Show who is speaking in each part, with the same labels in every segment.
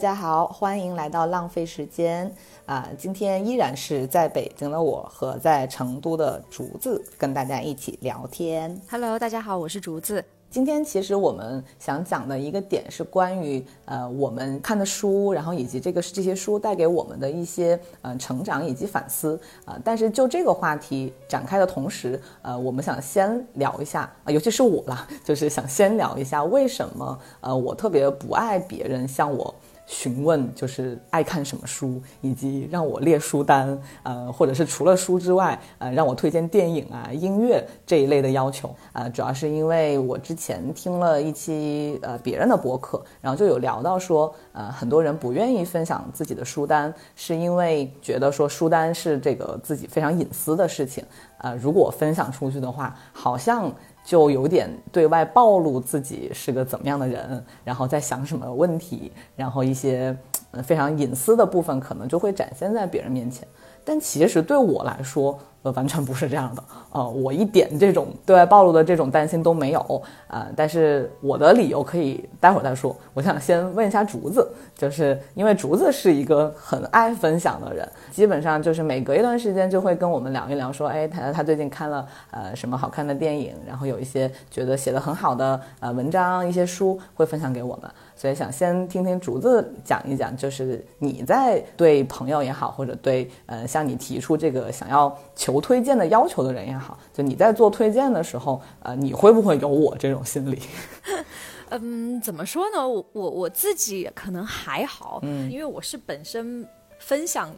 Speaker 1: 大家好，欢迎来到浪费时间啊！今天依然是在北京的我和在成都的竹子跟大家一起聊天。
Speaker 2: Hello，大家好，我是竹子。
Speaker 1: 今天其实我们想讲的一个点是关于呃我们看的书，然后以及这个这些书带给我们的一些呃成长以及反思啊、呃。但是就这个话题展开的同时，呃，我们想先聊一下啊、呃，尤其是我啦，就是想先聊一下为什么呃我特别不爱别人向我。询问就是爱看什么书，以及让我列书单，呃，或者是除了书之外，呃，让我推荐电影啊、音乐这一类的要求，呃，主要是因为我之前听了一期呃别人的播客，然后就有聊到说，呃，很多人不愿意分享自己的书单，是因为觉得说书单是这个自己非常隐私的事情，呃，如果分享出去的话，好像。就有点对外暴露自己是个怎么样的人，然后在想什么问题，然后一些非常隐私的部分可能就会展现在别人面前。但其实对我来说，呃，完全不是这样的。呃，我一点这种对外暴露的这种担心都没有。呃，但是我的理由可以待会儿再说。我想先问一下竹子，就是因为竹子是一个很爱分享的人，基本上就是每隔一段时间就会跟我们聊一聊，说，哎，他他最近看了呃什么好看的电影，然后有一些觉得写的很好的呃文章，一些书会分享给我们。所以想先听听竹子讲一讲，就是你在对朋友也好，或者对呃向你提出这个想要求推荐的要求的人也好，就你在做推荐的时候，呃，你会不会有我这种心理？
Speaker 2: 嗯，怎么说呢？我我我自己可能还好，嗯，因为我是本身分享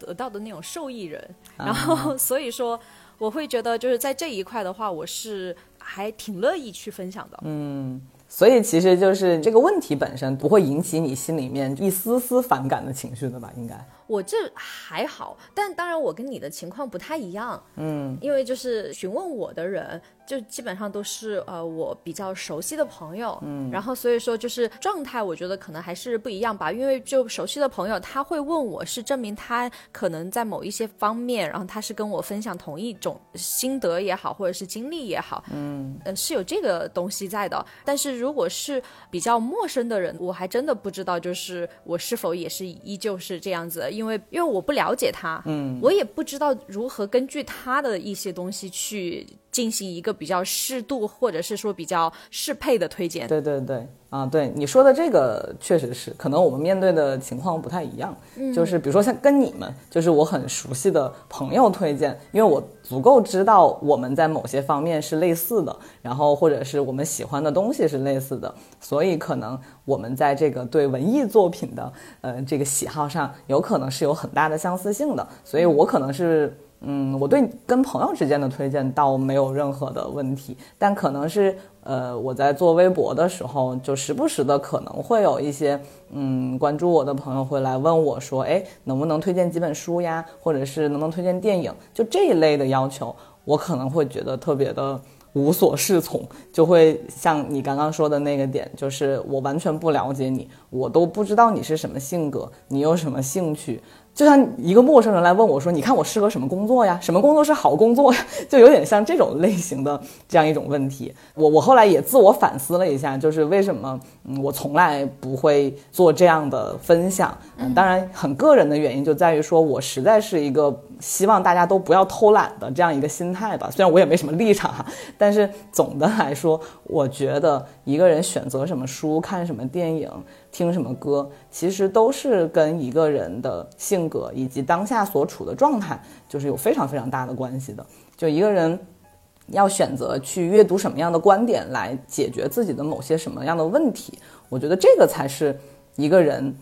Speaker 2: 得到的那种受益人，
Speaker 1: 啊
Speaker 2: 然后所以说我会觉得就是在这一块的话，我是还挺乐意去分享的。
Speaker 1: 嗯。所以其实就是这个问题本身不会引起你心里面一丝丝反感的情绪的吧？应该
Speaker 2: 我这还好，但当然我跟你的情况不太一样，
Speaker 1: 嗯，
Speaker 2: 因为就是询问我的人，就基本上都是呃我比较熟悉的朋友，嗯，然后所以说就是状态，我觉得可能还是不一样吧，因为就熟悉的朋友他会问我是证明他可能在某一些方面，然后他是跟我分享同一种心得也好，或者是经历也好，嗯，呃是有这个东西在的，但是如果是比较陌生的人，我还真的不知道，就是我是否也是依旧是这样子，因为因为我不了解他，嗯，我也不知道如何根据他的一些东西去进行一个比较适度或者是说比较适配的推荐。
Speaker 1: 对对对，啊，对你说的这个确实是，可能我们面对的情况不太一样。嗯，就是比如说像跟你们，就是我很熟悉的朋友推荐，因为我足够知道我们在某些方面是类似的，然后或者是我们喜欢的东西是类似的，所以可能我们在这个对文艺作品的呃这个喜好上，有可能是有很大的相似性的，所以我可能是。嗯，嗯我对跟朋友之间的推荐倒没有任何的问题，但可能是呃我在做微博的时候，就时不时的可能会有一些嗯关注我的朋友会来问我说，哎，能不能推荐几本书呀，或者是能不能推荐电影，就这一类的要求，我可能会觉得特别的无所适从，就会像你刚刚说的那个点，就是我完全不了解你，我都不知道你是什么性格，你有什么兴趣。就像一个陌生人来问我说：“你看我适合什么工作呀？什么工作是好工作呀？” 就有点像这种类型的这样一种问题。我我后来也自我反思了一下，就是为什么嗯我从来不会做这样的分享。嗯，当然很个人的原因就在于说我实在是一个希望大家都不要偷懒的这样一个心态吧。虽然我也没什么立场哈，但是总的来说，我觉得一个人选择什么书、看什么电影。听什么歌，其实都是跟一个人的性格以及当下所处的状态，就是有非常非常大的关系的。就一个人要选择去阅读什么样的观点来解决自己的某些什么样的问题，我觉得这个才是一个人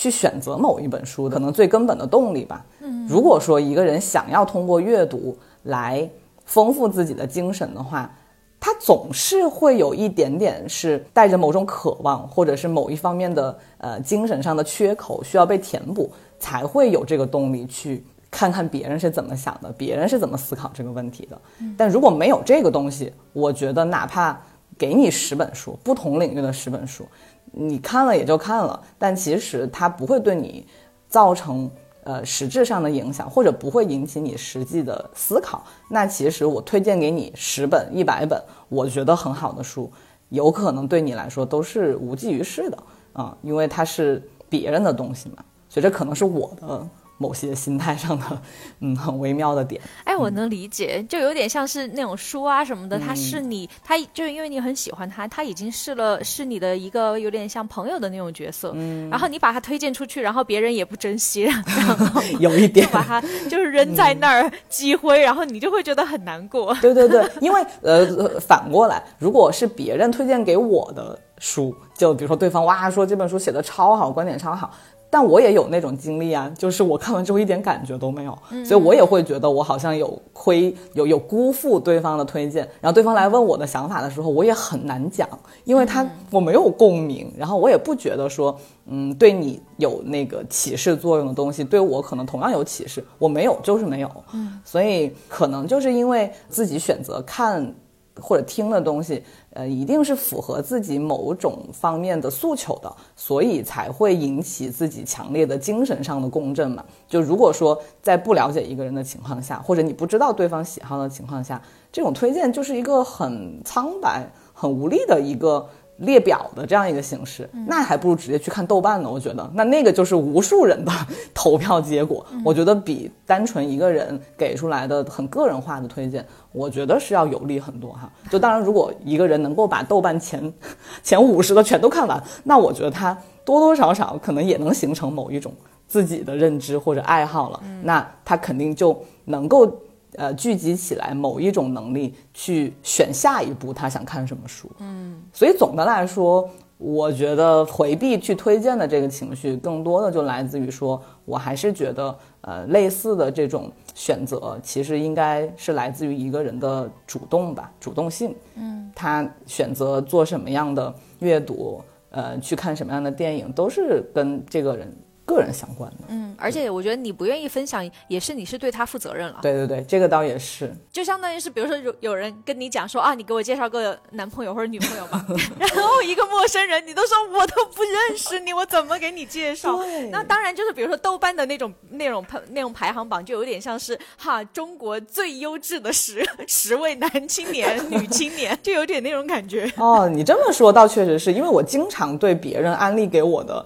Speaker 1: 去选择某一本书可能最根本的动力吧。嗯，如果说一个人想要通过阅读来丰富自己的精神的话，他总是会有一点点是带着某种渴望，或者是某一方面的呃精神上的缺口需要被填补，才会有这个动力去看看别人是怎么想的，别人是怎么思考这个问题的。但如果没有这个东西，我觉得哪怕给你十本书，不同领域的十本书，你看了也就看了，但其实它不会对你造成。呃，实质上的影响，或者不会引起你实际的思考，那其实我推荐给你十本、一百本，我觉得很好的书，有可能对你来说都是无济于事的啊、因为它是别人的东西嘛，所以这可能是我的。某些心态上的，嗯，很微妙的点。
Speaker 2: 哎，我能理解，就有点像是那种书啊什么的，它是你，它就是因为你很喜欢它，它已经是了，是你的一个有点像朋友的那种角色。嗯。然后你把它推荐出去，然后别人也不珍惜，然后
Speaker 1: 有一点就
Speaker 2: 把它就是扔在那儿积灰，然后你就会觉得很难过。
Speaker 1: 对对对，因为呃，反过来，如果是别人推荐给我的书，就比如说对方哇说这本书写的超好，观点超好。但我也有那种经历啊，就是我看完之后一点感觉都没有，所以我也会觉得我好像有亏，有有辜负对方的推荐。然后对方来问我的想法的时候，我也很难讲，因为他我没有共鸣，然后我也不觉得说，嗯，对你有那个启示作用的东西，对我可能同样有启示，我没有就是没有。嗯，所以可能就是因为自己选择看。或者听的东西，呃，一定是符合自己某种方面的诉求的，所以才会引起自己强烈的精神上的共振嘛。就如果说在不了解一个人的情况下，或者你不知道对方喜好的情况下，这种推荐就是一个很苍白、很无力的一个。列表的这样一个形式，那还不如直接去看豆瓣呢。我觉得，那那个就是无数人的 投票结果。我觉得比单纯一个人给出来的很个人化的推荐，我觉得是要有利很多哈。就当然，如果一个人能够把豆瓣前 前五十的全都看完，那我觉得他多多少少可能也能形成某一种自己的认知或者爱好了。那他肯定就能够。呃，聚集起来某一种能力去选下一步他想看什么书，嗯，所以总的来说，我觉得回避去推荐的这个情绪，更多的就来自于说，我还是觉得，呃，类似的这种选择，其实应该是来自于一个人的主动吧，主动性，嗯，他选择做什么样的阅读，呃，去看什么样的电影，都是跟这个人。个人相关的，
Speaker 2: 嗯，而且我觉得你不愿意分享，也是你是对他负责任了。
Speaker 1: 对对对，这个倒也是，
Speaker 2: 就相当于是，比如说有有人跟你讲说啊，你给我介绍个男朋友或者女朋友吧，然后一个陌生人，你都说我都不认识你，我怎么给你介绍？那当然就是比如说豆瓣的那种那种排那种排行榜，就有点像是哈中国最优质的十 十位男青年、女青年，就有点那种感觉。
Speaker 1: 哦，你这么说倒确实是因为我经常对别人安利给我的。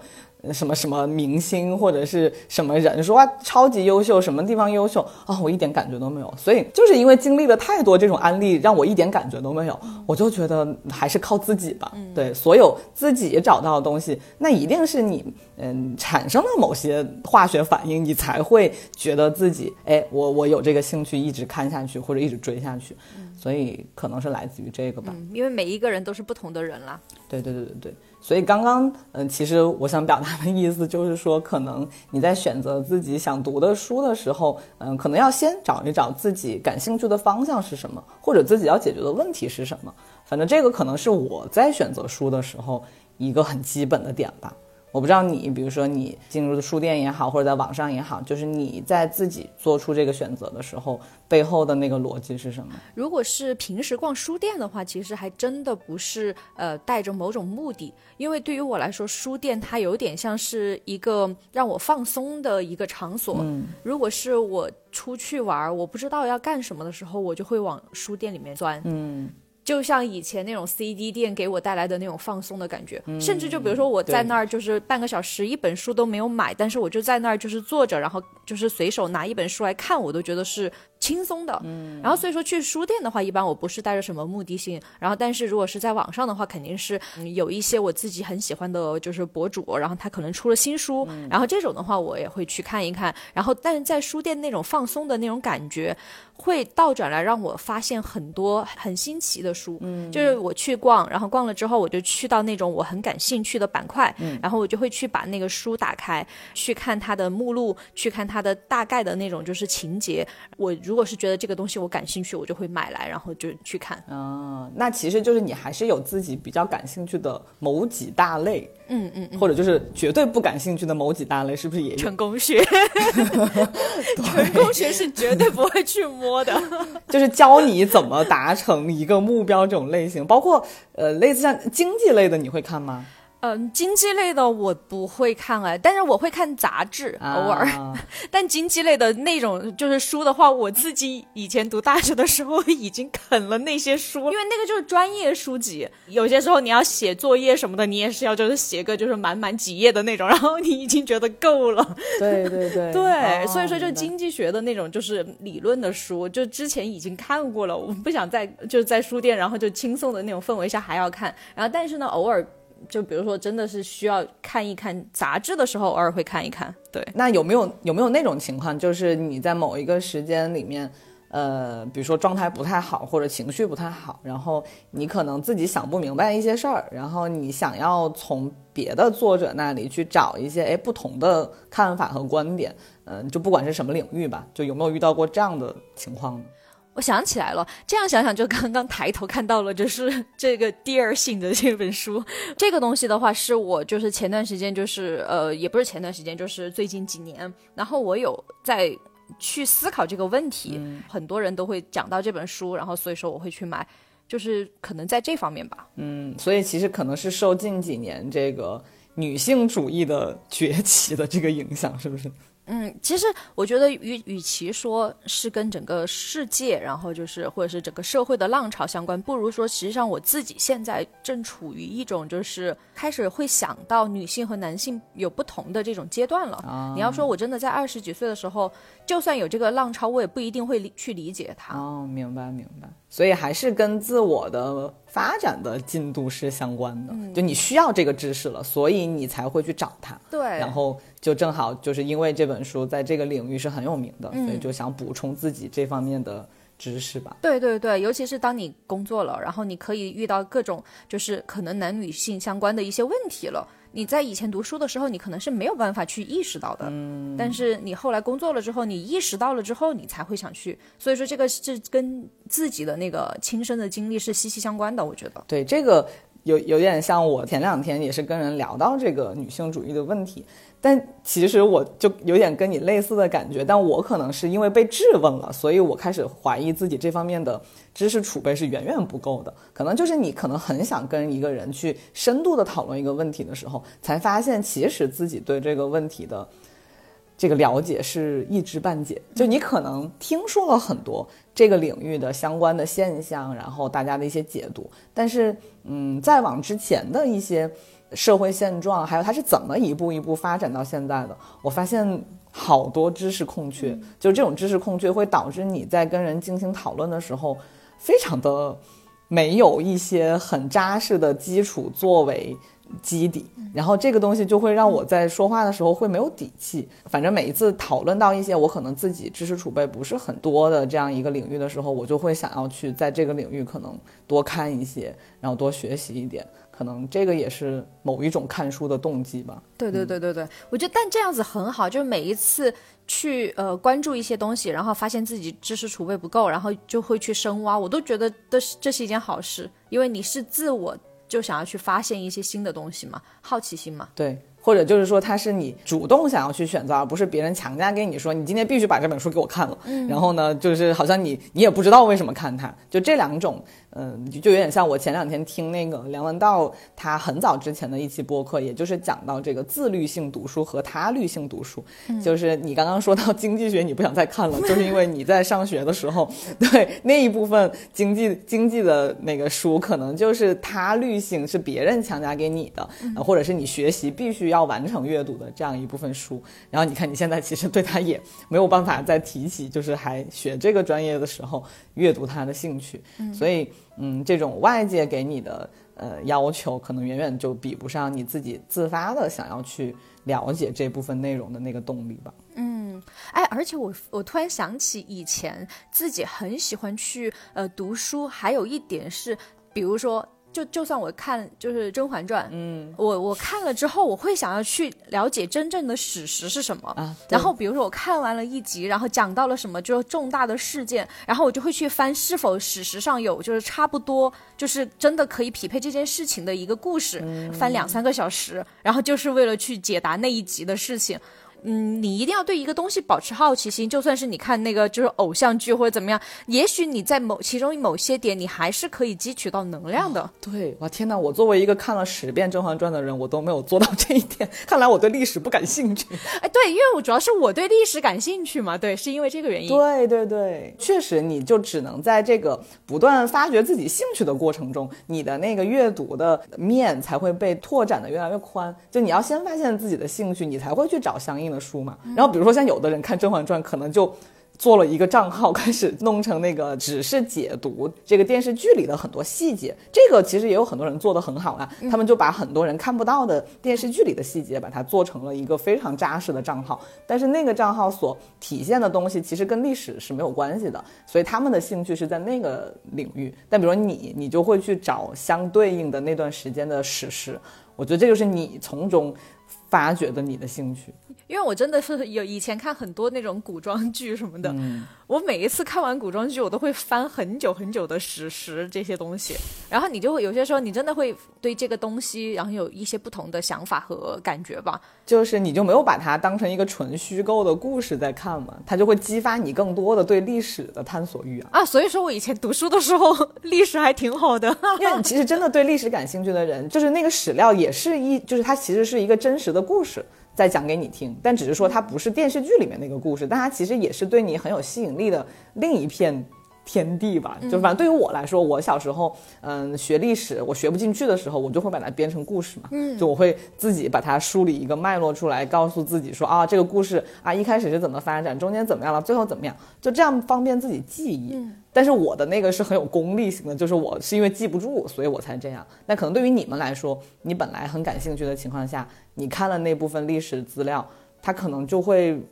Speaker 1: 什么什么明星或者是什么人说哇超级优秀，什么地方优秀啊？我一点感觉都没有。所以就是因为经历了太多这种案例，让我一点感觉都没有。我就觉得还是靠自己吧。对，所有自己找到的东西，那一定是你嗯产生了某些化学反应，你才会觉得自己哎，我我有这个兴趣一直看下去或者一直追下去。所以可能是来自于这个吧。
Speaker 2: 因为每一个人都是不同的人啦。
Speaker 1: 对对对对对。所以刚刚，嗯，其实我想表达的意思就是说，可能你在选择自己想读的书的时候，嗯，可能要先找一找自己感兴趣的方向是什么，或者自己要解决的问题是什么。反正这个可能是我在选择书的时候一个很基本的点吧。我不知道你，比如说你进入的书店也好，或者在网上也好，就是你在自己做出这个选择的时候，背后的那个逻辑是什么？
Speaker 2: 如果是平时逛书店的话，其实还真的不是呃带着某种目的，因为对于我来说，书店它有点像是一个让我放松的一个场所。嗯，如果是我出去玩，我不知道要干什么的时候，我就会往书店里面钻。嗯。就像以前那种 CD 店给我带来的那种放松的感觉，甚至就比如说我在那儿就是半个小时一本书都没有买，但是我就在那儿就是坐着，然后就是随手拿一本书来看，我都觉得是轻松的。嗯，然后所以说去书店的话，一般我不是带着什么目的性，然后但是如果是在网上的话，肯定是有一些我自己很喜欢的，就是博主，然后他可能出了新书，然后这种的话我也会去看一看，然后但是在书店那种放松的那种感觉。会倒转来让我发现很多很新奇的书，嗯，就是我去逛，然后逛了之后，我就去到那种我很感兴趣的板块，嗯，然后我就会去把那个书打开，去看它的目录，去看它的大概的那种就是情节。我如果是觉得这个东西我感兴趣，我就会买来，然后就去看。
Speaker 1: 哦，那其实就是你还是有自己比较感兴趣的某几大类。
Speaker 2: 嗯嗯，
Speaker 1: 或者就是绝对不感兴趣的某几大类，是不是也有？
Speaker 2: 成功学，成功学是绝对不会去摸的，
Speaker 1: 就是教你怎么达成一个目标这种类型，包括呃类似像经济类的，你会看吗？
Speaker 2: 嗯，经济类的我不会看哎，但是我会看杂志，偶尔。但经济类的那种就是书的话，我自己以前读大学的时候已经啃了那些书，因为那个就是专业书籍。有些时候你要写作业什么的，你也是要就是写个就是满满几页的那种，然后你已经觉得够了。
Speaker 1: 对对对
Speaker 2: 对，所以说就经济学的那种就是理论的书，就之前已经看过了，我不想再就是在书店，然后就轻松的那种氛围下还要看。然后但是呢，偶尔。就比如说，真的是需要看一看杂志的时候，偶尔会看一看。对，
Speaker 1: 那有没有有没有那种情况，就是你在某一个时间里面，呃，比如说状态不太好，或者情绪不太好，然后你可能自己想不明白一些事儿，然后你想要从别的作者那里去找一些哎不同的看法和观点，嗯，就不管是什么领域吧，就有没有遇到过这样的情况？
Speaker 2: 我想起来了，这样想想就刚刚抬头看到了，就是 这个《第二性》的这本书。这个东西的话，是我就是前段时间就是呃，也不是前段时间，就是最近几年，然后我有在去思考这个问题。很多人都会讲到这本书，然后所以说我会去买，就是可能在这方面吧。
Speaker 1: 嗯，所以其实可能是受近几年这个女性主义的崛起的这个影响，是不是？
Speaker 2: 嗯，其实我觉得与与其说是跟整个世界，然后就是或者是整个社会的浪潮相关，不如说实际上我自己现在正处于一种就是开始会想到女性和男性有不同的这种阶段了。你要说我真的在二十几岁的时候，就算有这个浪潮，我也不一定会理去理解它。
Speaker 1: 哦，明白明白。所以还是跟自我的发展的进度是相关的，嗯就你需要这个知识了，所以你才会去找它。
Speaker 2: 对，
Speaker 1: 然后就正好就是因为这本书在这个领域是很有名的，所以就想补充自己这方面的知识吧。
Speaker 2: 对对对，尤其是当你工作了，然后你可以遇到各种就是可能男女性相关的一些问题了。你在以前读书的时候，你可能是没有办法去意识到的，嗯，但是你后来工作了之后，你意识到了之后，你才会想去。所以说，这个是跟自己的那个亲身的经历是息息相关的。我觉得，
Speaker 1: 对这个有有点像我前两天也是跟人聊到这个女性主义的问题。但其实我就有点跟你类似的感觉，但我可能是因为被质问了，所以我开始怀疑自己这方面的知识储备是远远不够的。可能就是你可能很想跟一个人去深度的讨论一个问题的时候，才发现其实自己对这个问题的这个了解是一知半解。就你可能听说了很多这个领域的相关的现象，然后大家的一些解读，但是嗯，再往之前的一些。社会现状，还有它是怎么一步一步发展到现在的？我发现好多知识空缺，就这种知识空缺会导致你在跟人进行讨论的时候，非常的没有一些很扎实的基础作为基底，然后这个东西就会让我在说话的时候会没有底气。反正每一次讨论到一些我可能自己知识储备不是很多的这样一个领域的时候，我就会想要去在这个领域可能多看一些，然后多学习一点。可能这个也是某一种看书的动机吧。
Speaker 2: 对对对对对，我觉得但这样子很好，就是每一次去呃关注一些东西，然后发现自己知识储备不够，然后就会去深挖，我都觉得这是这是一件好事，因为你是自我就想要去发现一些新的东西嘛，好奇心嘛。
Speaker 1: 对。或者就是说，它是你主动想要去选择，而不是别人强加给你说，你今天必须把这本书给我看了。嗯，然后呢，就是好像你你也不知道为什么看它，就这两种，嗯，就有点像我前两天听那个梁文道他很早之前的一期播客，也就是讲到这个自律性读书和他律性读书。就是你刚刚说到经济学，你不想再看了，就是因为你在上学的时候，对那一部分经济经济的那个书，可能就是他律性是别人强加给你的，或者是你学习必须要。要完成阅读的这样一部分书，然后你看你现在其实对他也没有办法再提起，就是还学这个专业的时候阅读他的兴趣，所以嗯，这种外界给你的呃要求，可能远远就比不上你自己自发的想要去了解这部分内容的那个动力吧。
Speaker 2: 嗯，哎，而且我我突然想起以前自己很喜欢去呃读书，还有一点是，比如说。就就算我看就是《甄嬛传》，嗯，我我看了之后，我会想要去了解真正的史实是什么啊。然后比如说我看完了一集，然后讲到了什么就是重大的事件，然后我就会去翻是否史实上有就是差不多就是真的可以匹配这件事情的一个故事，翻两三个小时，然后就是为了去解答那一集的事情。嗯，你一定要对一个东西保持好奇心，就算是你看那个就是偶像剧或者怎么样，也许你在某其中某些点，你还是可以汲取到能量的。
Speaker 1: 对，哇天哪！我作为一个看了十遍《甄嬛传》的人，我都没有做到这一点。看来我对历史不感兴趣。
Speaker 2: 哎，对，因为我主要是我对历史感兴趣嘛，对，是因为这个原因。
Speaker 1: 对对对，确实，你就只能在这个不断发掘自己兴趣的过程中，你的那个阅读的面才会被拓展的越来越宽。就你要先发现自己的兴趣，你才会去找相应的书嘛。然后比如说像有的人看《甄嬛传》，可能就。做了一个账号，开始弄成那个只是解读这个电视剧里的很多细节。这个其实也有很多人做的很好啊，他们就把很多人看不到的电视剧里的细节，把它做成了一个非常扎实的账号。但是那个账号所体现的东西，其实跟历史是没有关系的，所以他们的兴趣是在那个领域。但比如说你，你就会去找相对应的那段时间的史实。我觉得这就是你从中发掘的你的兴趣。
Speaker 2: 因为我真的是有以前看很多那种古装剧什么的，我每一次看完古装剧，我都会翻很久很久的史实这些东西，然后你就会有些时候你真的会对这个东西，然后有一些不同的想法和感觉吧。
Speaker 1: 就是你就没有把它当成一个纯虚构的故事在看嘛，它就会激发你更多的对历史的探索欲啊。
Speaker 2: 啊，所以说我以前读书的时候历史还挺好的，
Speaker 1: 因为其实真的对历史感兴趣的人，就是那个史料也是一，就是它其实是一个真实的故事。再讲给你听，但只是说它不是电视剧里面那个故事，但它其实也是对你很有吸引力的另一片天地吧。就反正对于我来说，我小时候嗯学历史，我学不进去的时候，我就会把它编成故事嘛。嗯，就我会自己把它梳理一个脉络出来，告诉自己说啊，这个故事啊一开始是怎么发展，中间怎么样了，最后怎么样，就这样方便自己记忆。但是我的那个是很有功利性的，就是我是因为记不住，所以我才这样。那可能对于你们来说，你本来很感兴趣的情况下，你看了那部分历史资料，它可能就会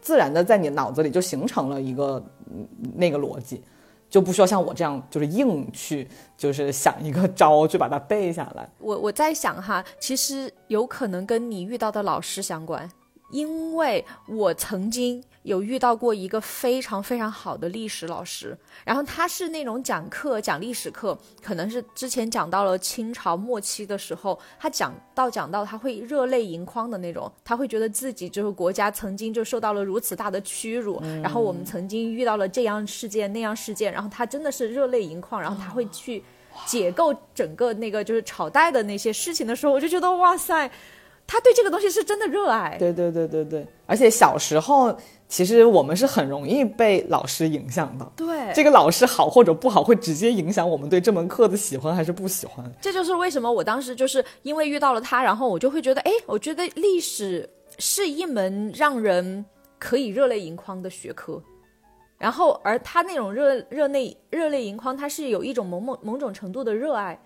Speaker 1: 自然的在你脑子里就形成了一个那个逻辑，就不需要像我这样就是硬去就是想一个招去把它背下来。
Speaker 2: 我我在想哈，其实有可能跟你遇到的老师相关，因为我曾经。有遇到过一个非常非常好的历史老师，然后他是那种讲课讲历史课，可能是之前讲到了清朝末期的时候，他讲到讲到他会热泪盈眶的那种，他会觉得自己就是国家曾经就受到了如此大的屈辱，然后我们曾经遇到了这样事件那样事件，然后他真的是热泪盈眶，然后他会去解构整个那个就是朝代的那些事情的时候，我就觉得哇塞，他对这个东西是真的热爱。
Speaker 1: 对对对对对，而且小时候。其实我们是很容易被老师影响的，
Speaker 2: 对
Speaker 1: 这个老师好或者不好，会直接影响我们对这门课的喜欢还是不喜欢。
Speaker 2: 这就是为什么我当时就是因为遇到了他，然后我就会觉得，哎，我觉得历史是一门让人可以热泪盈眶的学科。然后，而他那种热热泪热泪盈眶，他是有一种某某某种程度的热爱，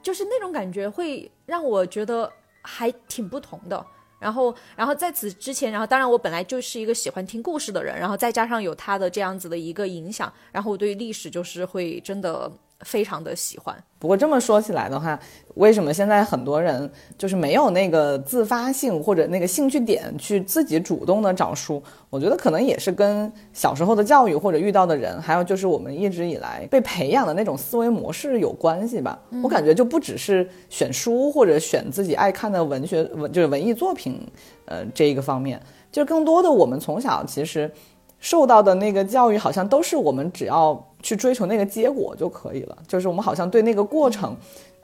Speaker 2: 就是那种感觉会让我觉得还挺不同的。然后，然后在此之前，然后当然我本来就是一个喜欢听故事的人，然后再加上有他的这样子的一个影响，然后我对历史就是会真的。非常的喜欢。
Speaker 1: 不过这么说起来的话，为什么现在很多人就是没有那个自发性或者那个兴趣点去自己主动的找书？我觉得可能也是跟小时候的教育或者遇到的人，还有就是我们一直以来被培养的那种思维模式有关系吧。我感觉就不只是选书或者选自己爱看的文学文就是文艺作品，呃，这一个方面，就更多的我们从小其实受到的那个教育，好像都是我们只要。去追求那个结果就可以了，就是我们好像对那个过程，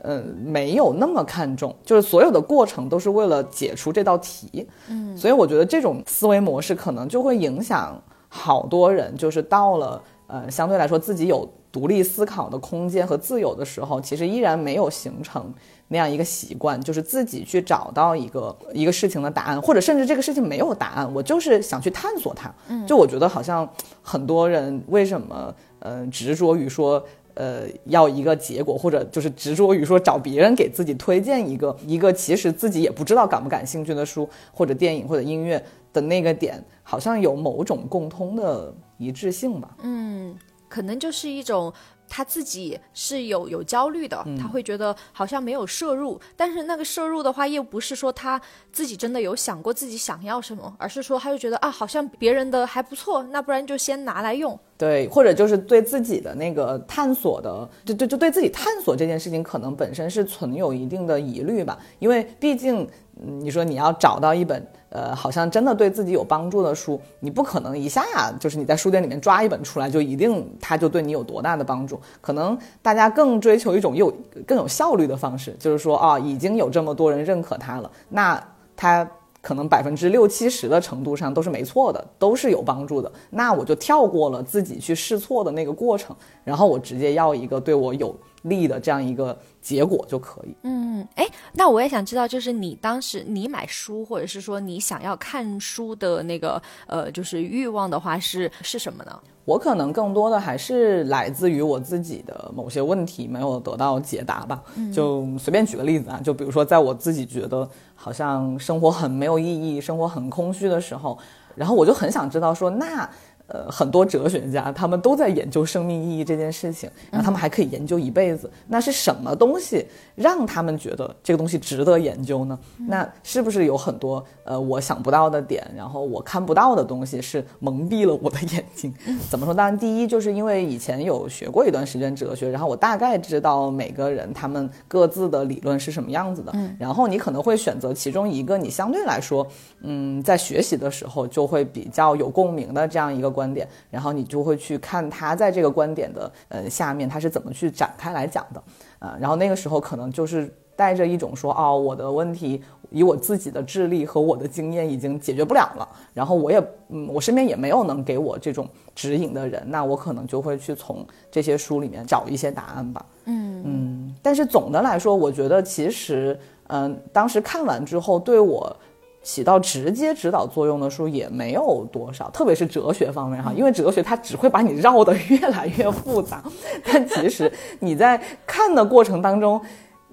Speaker 1: 嗯，没有那么看重，就是所有的过程都是为了解出这道题，嗯，所以我觉得这种思维模式可能就会影响好多人，就是到了呃相对来说自己有独立思考的空间和自由的时候，其实依然没有形成那样一个习惯，就是自己去找到一个一个事情的答案，或者甚至这个事情没有答案，我就是想去探索它，嗯，就我觉得好像很多人为什么。嗯，执着于说，呃，要一个结果，或者就是执着于说找别人给自己推荐一个一个其实自己也不知道感不感兴趣的书，或者电影或者音乐的那个点，好像有某种共通的一致性吧？
Speaker 2: 嗯，可能就是一种他自己是有有焦虑的，他会觉得好像没有摄入，但是那个摄入的话，又不是说他自己真的有想过自己想要什么，而是说他就觉得啊，好像别人的还不错，那不然就先拿来用。
Speaker 1: 对，或者就是对自己的那个探索的，就就就对自己探索这件事情，可能本身是存有一定的疑虑吧，因为毕竟，你说你要找到一本。呃，好像真的对自己有帮助的书，你不可能一下就是你在书店里面抓一本出来就一定它就对你有多大的帮助。可能大家更追求一种有更有效率的方式，就是说啊，已经有这么多人认可它了，那它可能百分之六七十的程度上都是没错的，都是有帮助的。那我就跳过了自己去试错的那个过程，然后我直接要一个对我有利的这样一个。结果就可以。
Speaker 2: 嗯，哎，那我也想知道，就是你当时你买书，或者是说你想要看书的那个呃，就是欲望的话，是是什么呢？
Speaker 1: 我可能更多的还是来自于我自己的某些问题没有得到解答吧。就随便举个例子啊，就比如说在我自己觉得好像生活很没有意义、生活很空虚的时候，然后我就很想知道说那。呃，很多哲学家他们都在研究生命意义这件事情，然后他们还可以研究一辈子。那是什么东西让他们觉得这个东西值得研究呢？那是不是有很多呃我想不到的点，然后我看不到的东西是蒙蔽了我的眼睛？怎么说？当然，第一就是因为以前有学过一段时间哲学，然后我大概知道每个人他们各自的理论是什么样子的。然后你可能会选择其中一个你相对来说，嗯，在学习的时候就会比较有共鸣的这样一个。观点，然后你就会去看他在这个观点的呃下面他是怎么去展开来讲的啊，然后那个时候可能就是带着一种说哦我的问题以我自己的智力和我的经验已经解决不了了，然后我也嗯我身边也没有能给我这种指引的人，那我可能就会去从这些书里面找一些答案吧。嗯嗯，但是总的来说，我觉得其实嗯当时看完之后对我。起到直接指导作用的书也没有多少，特别是哲学方面哈，因为哲学它只会把你绕得越来越复杂。但其实你在看的过程当中，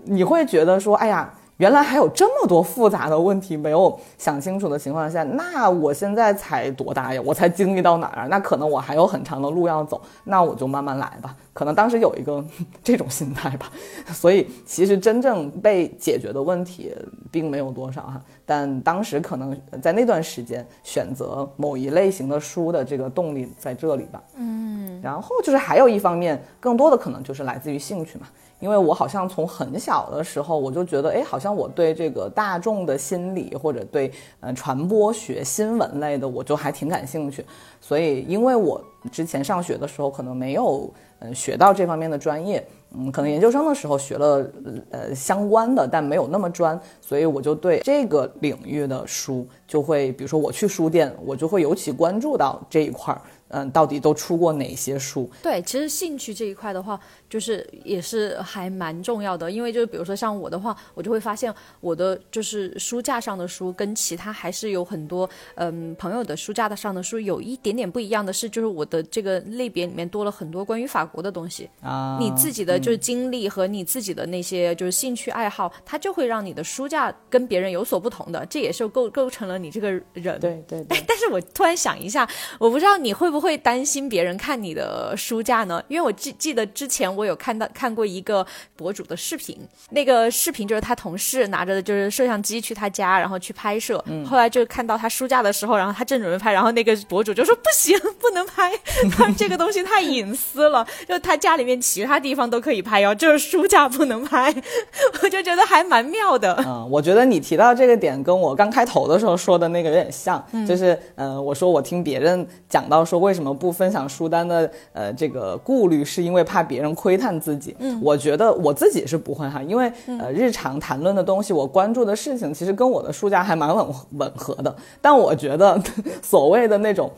Speaker 1: 你会觉得说，哎呀，原来还有这么多复杂的问题没有想清楚的情况下，那我现在才多大呀？我才经历到哪儿啊？那可能我还有很长的路要走，那我就慢慢来吧。可能当时有一个 这种心态吧，所以其实真正被解决的问题并没有多少哈。但当时可能在那段时间选择某一类型的书的这个动力在这里吧。嗯，然后就是还有一方面，更多的可能就是来自于兴趣嘛。因为我好像从很小的时候我就觉得，哎，好像我对这个大众的心理或者对呃传播学、新闻类的，我就还挺感兴趣。所以，因为我之前上学的时候可能没有。嗯，学到这方面的专业，嗯，可能研究生的时候学了呃相关的，但没有那么专，所以我就对这个领域的书就会，比如说我去书店，我就会尤其关注到这一块儿。嗯，到底都出过哪些书？
Speaker 2: 对，其实兴趣这一块的话，就是也是还蛮重要的。因为就是比如说像我的话，我就会发现我的就是书架上的书跟其他还是有很多嗯朋友的书架的上的书有一点点不一样的是，就是我的这个类别里面多了很多关于法国的东西啊。你自己的就是经历和你自己的那些就是兴趣爱好，它就会让你的书架跟别人有所不同的，这也是构构成了你这个人。
Speaker 1: 对对。
Speaker 2: 哎，但是我突然想一下，我不知道你会。不会担心别人看你的书架呢？因为我记记得之前我有看到看过一个博主的视频，那个视频就是他同事拿着就是摄像机去他家，然后去拍摄。后来就看到他书架的时候，然后他正准备拍，然后那个博主就说不行，不能拍，他这个东西太隐私了，就他家里面其他地方都可以拍哦，就是书架不能拍。我就觉得还蛮妙的。
Speaker 1: 嗯，我觉得你提到这个点跟我刚开头的时候说的那个有点像，就是嗯，我说我听别人讲到说。为什么不分享书单的？呃，这个顾虑是因为怕别人窥探自己。嗯，我觉得我自己是不会哈，因为呃，日常谈论的东西，我关注的事情，其实跟我的书架还蛮吻吻合的。但我觉得，所谓的那种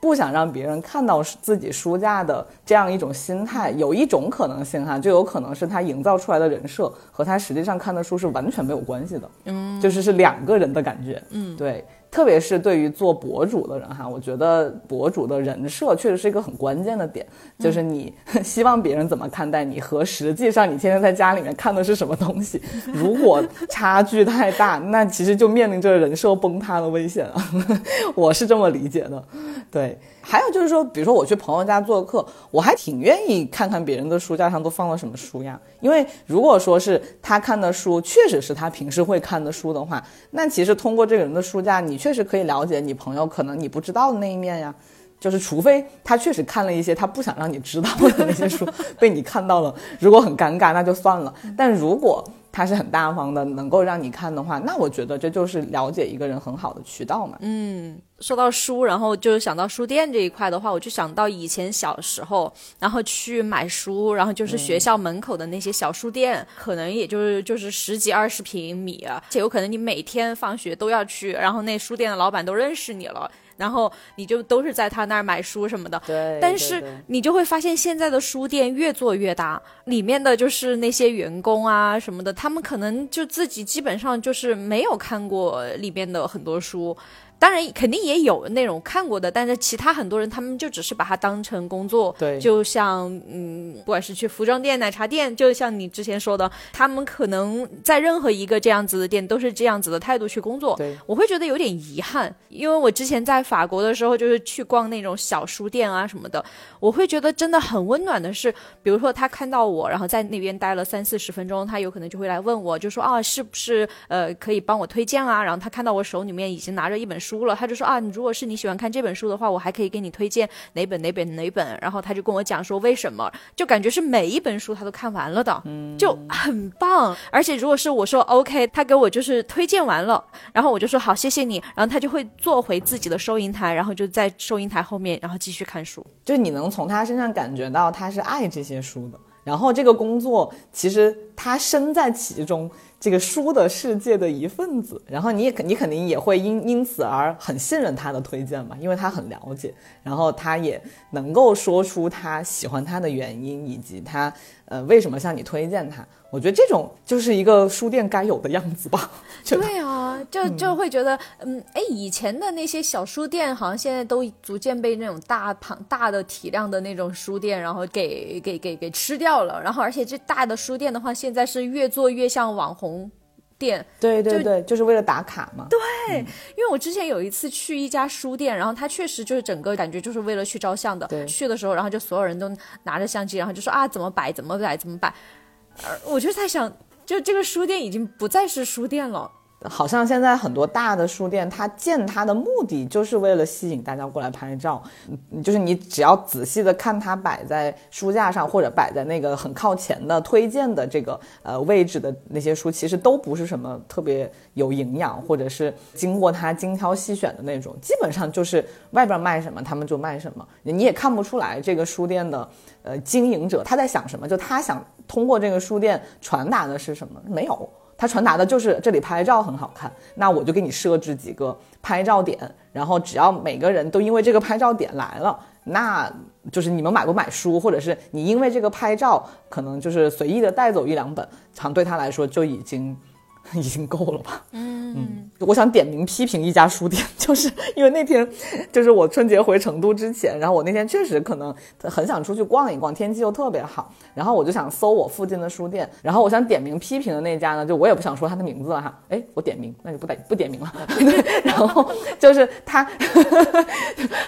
Speaker 1: 不想让别人看到自己书架的这样一种心态，有一种可能性哈，就有可能是他营造出来的人设和他实际上看的书是完全没有关系的。嗯，就是是两个人的感觉。嗯，对。特别是对于做博主的人哈，我觉得博主的人设确实是一个很关键的点，就是你 希望别人怎么看待你和实际上你天天在家里面看的是什么东西，如果差距太大，那其实就面临着人设崩塌的危险啊。我是这么理解的，对。还有就是说，比如说我去朋友家做客，我还挺愿意看看别人的书架上都放了什么书呀。因为如果说是他看的书确实是他平时会看的书的话，那其实通过这个人的书架，你确实可以了解你朋友可能你不知道的那一面呀。就是除非他确实看了一些他不想让你知道的那些书，被你看到了，如果很尴尬那就算了。但如果他是很大方的，能够让你看的话，那我觉得这就是了解一个人很好的渠道嘛。
Speaker 2: 嗯，说到书，然后就是想到书店这一块的话，我就想到以前小时候，然后去买书，然后就是学校门口的那些小书店，可能也就是就是十几二十平米啊，且有可能你每天放学都要去，然后那书店的老板都认识你了。然后你就都是在他那儿买书什么的，
Speaker 1: 对。
Speaker 2: 但是你就会发现，现在的书店越做越大，里面的就是那些员工啊什么的，他们可能就自己基本上就是没有看过里面的很多书。当然，肯定也有那种看过的，但是其他很多人他们就只是把它当成工作，
Speaker 1: 对，
Speaker 2: 就像嗯，不管是去服装店、奶茶店，就像你之前说的，他们可能在任何一个这样子的店都是这样子的态度去工作。
Speaker 1: 对，
Speaker 2: 我会觉得有点遗憾，因为我之前在法国的时候，就是去逛那种小书店啊什么的，我会觉得真的很温暖的是，比如说他看到我，然后在那边待了三四十分钟，他有可能就会来问我，就说啊，是不是呃可以帮我推荐啊？然后他看到我手里面已经拿着一本书。书了，他就说啊，你如果是你喜欢看这本书的话，我还可以给你推荐哪本哪本哪本。然后他就跟我讲说为什么，就感觉是每一本书他都看完了的，就很棒。而且如果是我说 OK，他给我就是推荐完了，然后我就说好，谢谢你。然后他就会坐回自己的收银台，然后就在收银台后面，然后继续看书。
Speaker 1: 就你能从他身上感觉到他是爱这些书的。然后这个工作其实他身在其中。这个书的世界的一份子，然后你也肯你肯定也会因因此而很信任他的推荐嘛，因为他很了解，然后他也能够说出他喜欢他的原因，以及他呃为什么向你推荐他。我觉得这种就是一个书店该有的样子吧。
Speaker 2: 对啊，就就会觉得，嗯，哎，以前的那些小书店，好像现在都逐渐被那种大庞大的体量的那种书店，然后给给给给吃掉了。然后，而且这大的书店的话，现在是越做越像网红店。
Speaker 1: 对对对，就是为了打卡嘛。
Speaker 2: 对，因为我之前有一次去一家书店，然后他确实就是整个感觉就是为了去照相的。去的时候，然后就所有人都拿着相机，然后就说啊，怎么摆，怎么摆，怎么摆。而我就在想，就这个书店已经不再是书店了。
Speaker 1: 好像现在很多大的书店，它建它的目的就是为了吸引大家过来拍照。嗯，就是你只要仔细的看它摆在书架上，或者摆在那个很靠前的推荐的这个呃位置的那些书，其实都不是什么特别有营养，或者是经过它精挑细选的那种。基本上就是外边卖什么，他们就卖什么。你也看不出来这个书店的呃经营者他在想什么，就他想通过这个书店传达的是什么？没有。他传达的就是这里拍照很好看，那我就给你设置几个拍照点，然后只要每个人都因为这个拍照点来了，那就是你们买不买书，或者是你因为这个拍照可能就是随意的带走一两本，常对他来说就已经。已经够了吧？嗯嗯，我想点名批评一家书店，就是因为那天，就是我春节回成都之前，然后我那天确实可能很想出去逛一逛，天气又特别好，然后我就想搜我附近的书店，然后我想点名批评的那家呢，就我也不想说他的名字了哈，哎，我点名那就不点不点名了，然后就是他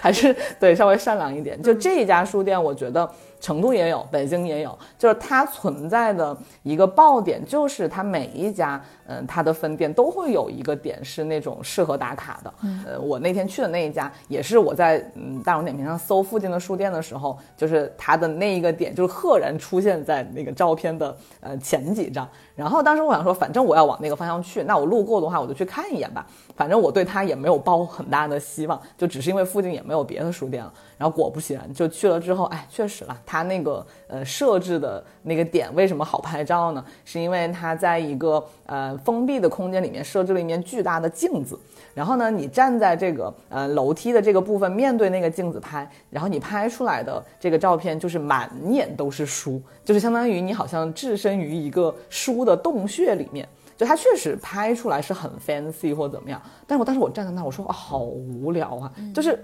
Speaker 1: 还是对稍微善良一点，就这一家书店，我觉得。成都也有，北京也有，就是它存在的一个爆点，就是它每一家，嗯，它的分店都会有一个点是那种适合打卡的。呃，我那天去的那一家，也是我在嗯大众点评上搜附近的书店的时候，就是它的那一个点，就是赫然出现在那个照片的呃前几张。然后当时我想说，反正我要往那个方向去，那我路过的话，我就去看一眼吧。反正我对它也没有抱很大的希望，就只是因为附近也没有别的书店了。然后果不其然，就去了之后，哎，确实了，它那个呃设置的那个点为什么好拍照呢？是因为它在一个呃封闭的空间里面设置了一面巨大的镜子，然后呢，你站在这个呃楼梯的这个部分，面对那个镜子拍，然后你拍出来的这个照片就是满眼都是书，就是相当于你好像置身于一个书的洞穴里面。就它确实拍出来是很 fancy 或怎么样，但是我当时我站在那，我说好无聊啊，就是。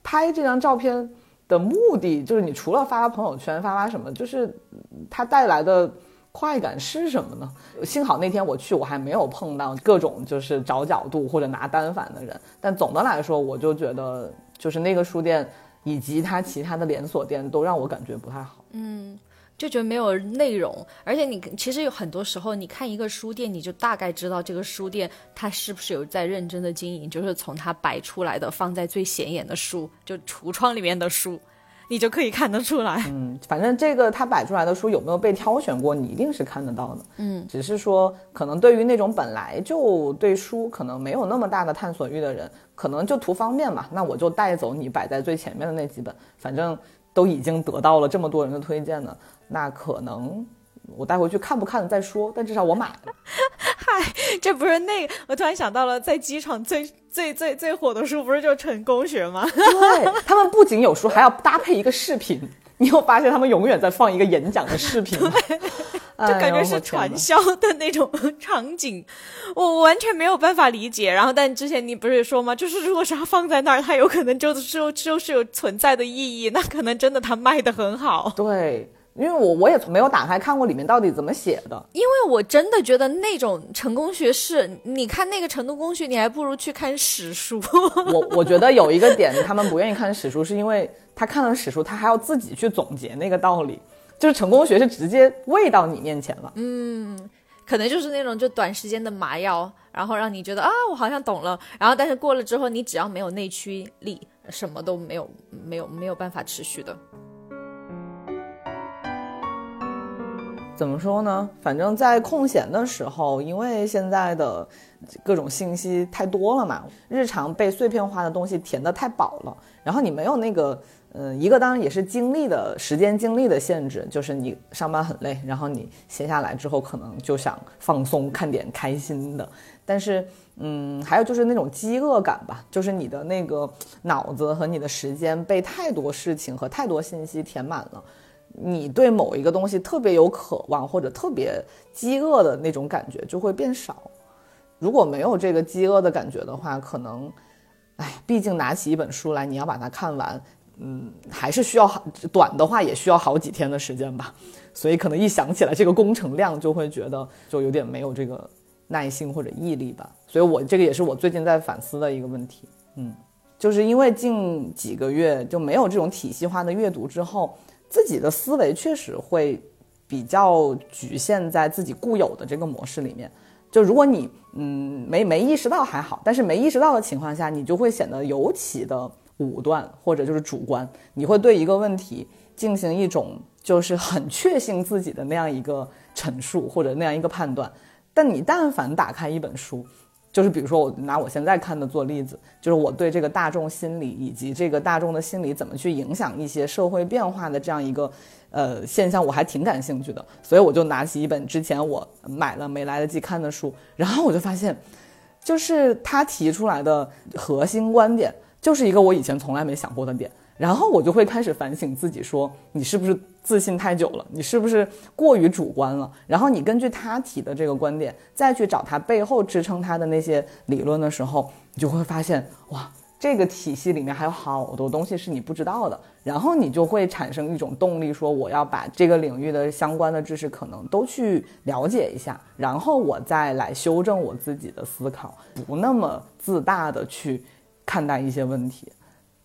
Speaker 1: 拍这张照片的目的就是，你除了发发朋友圈、发发什么，就是它带来的快感是什么呢？幸好那天我去，我还没有碰到各种就是找角度或者拿单反的人。但总的来说，我就觉得就是那个书店以及它其他的连锁店都让我感觉不太好。
Speaker 2: 嗯。就觉得没有内容。而且你其实有很多时候，你看一个书店，你就大概知道这个书店它是不是有在认真的经营，就是从它摆出来的放在最显眼的书，就橱窗里面的书。你就可以看得出来，
Speaker 1: 嗯，反正这个它摆出来的书有没有被挑选过，你一定是看得到的，嗯，只是说可能对于那种本来就对书可能没有那么大的探索欲的人，可能就图方便嘛，那我就带走你摆在最前面的那几本，反正都已经得到了这么多人的推荐了，那可能。我带回去看不看了再说，但至少我买了。
Speaker 2: 嗨，这不是那个，我突然想到了，在机场最最最最火的书不是就成功学吗？
Speaker 1: 对他们不仅有书，还要搭配一个视频。你有发现他们永远在放一个演讲的视频？
Speaker 2: 就感觉是传销的那种场景，我我完全没有办法理解。然后，但之前你不是说吗？就是如果是它放在那儿，它有可能就是就就是有存在的意义，那可能真的它卖的很好。
Speaker 1: 对。因为我我也从没有打开看过里面到底怎么写的，
Speaker 2: 因为我真的觉得那种成功学是，你看那个成功学，你还不如去看史书。
Speaker 1: 我我觉得有一个点，他们不愿意看史书，是因为他看了史书，他还要自己去总结那个道理，就是成功学是直接喂到你面前了。
Speaker 2: 嗯，可能就是那种就短时间的麻药，然后让你觉得啊，我好像懂了，然后但是过了之后，你只要没有内驱力，什么都没有，没有没有办法持续的。
Speaker 1: 怎么说呢？反正，在空闲的时候，因为现在的各种信息太多了嘛，日常被碎片化的东西填得太饱了。然后你没有那个，嗯，一个当然也是精力的时间、精力的限制，就是你上班很累，然后你闲下来之后，可能就想放松，看点开心的。但是，嗯，还有就是那种饥饿感吧，就是你的那个脑子和你的时间被太多事情和太多信息填满了。你对某一个东西特别有渴望，或者特别饥饿的那种感觉就会变少。如果没有这个饥饿的感觉的话，可能，哎，毕竟拿起一本书来，你要把它看完，嗯，还是需要好短的话也需要好几天的时间吧。所以可能一想起来这个工程量，就会觉得就有点没有这个耐心或者毅力吧。所以我这个也是我最近在反思的一个问题。嗯，就是因为近几个月就没有这种体系化的阅读之后。自己的思维确实会比较局限在自己固有的这个模式里面。就如果你嗯没没意识到还好，但是没意识到的情况下，你就会显得尤其的武断或者就是主观。你会对一个问题进行一种就是很确信自己的那样一个陈述或者那样一个判断。但你但凡打开一本书，就是比如说，我拿我现在看的做例子，就是我对这个大众心理以及这个大众的心理怎么去影响一些社会变化的这样一个呃现象，我还挺感兴趣的。所以我就拿起一本之前我买了没来得及看的书，然后我就发现，就是他提出来的核心观点，就是一个我以前从来没想过的点。然后我就会开始反省自己，说你是不是自信太久了？你是不是过于主观了？然后你根据他提的这个观点，再去找他背后支撑他的那些理论的时候，你就会发现，哇，这个体系里面还有好多东西是你不知道的。然后你就会产生一种动力，说我要把这个领域的相关的知识可能都去了解一下，然后我再来修正我自己的思考，不那么自大的去看待一些问题。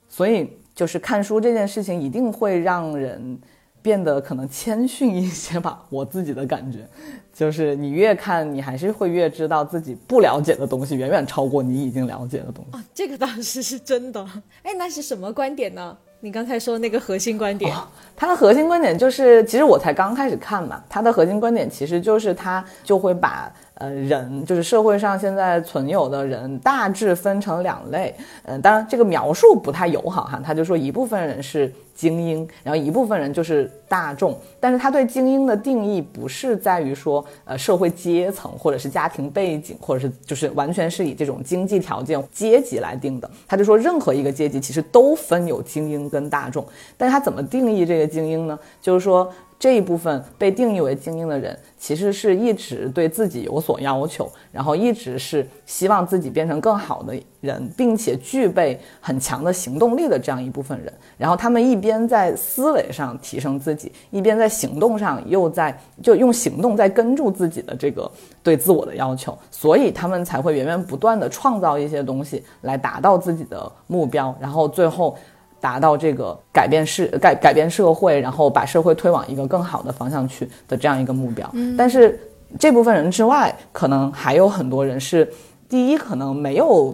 Speaker 1: 所以。就是看书这件事情一定会让人变得可能谦逊一些吧，我自己的感觉，就是你越看，你还是会越知道自己不了解的东西远远超过你已经了解的东西。
Speaker 2: 啊，这个倒是是真的。哎，那是什么观点呢？你刚才说那个核心观点，
Speaker 1: 它的核心观点就是，其实我才刚开始看嘛，他的核心观点其实就是他就会把。呃，人就是社会上现在存有的人，大致分成两类。嗯，当然这个描述不太友好哈，他就说一部分人是精英，然后一部分人就是大众。但是他对精英的定义不是在于说，呃，社会阶层或者是家庭背景，或者是就是完全是以这种经济条件阶级来定的。他就说任何一个阶级其实都分有精英跟大众，但是他怎么定义这个精英呢？就是说。这一部分被定义为精英的人，其实是一直对自己有所要求，然后一直是希望自己变成更好的人，并且具备很强的行动力的这样一部分人。然后他们一边在思维上提升自己，一边在行动上又在就用行动在跟住自己的这个对自我的要求，所以他们才会源源不断的创造一些东西来达到自己的目标，然后最后。达到这个改变世改改变社会，然后把社会推往一个更好的方向去的这样一个目标。但是这部分人之外，可能还有很多人是，第一可能没有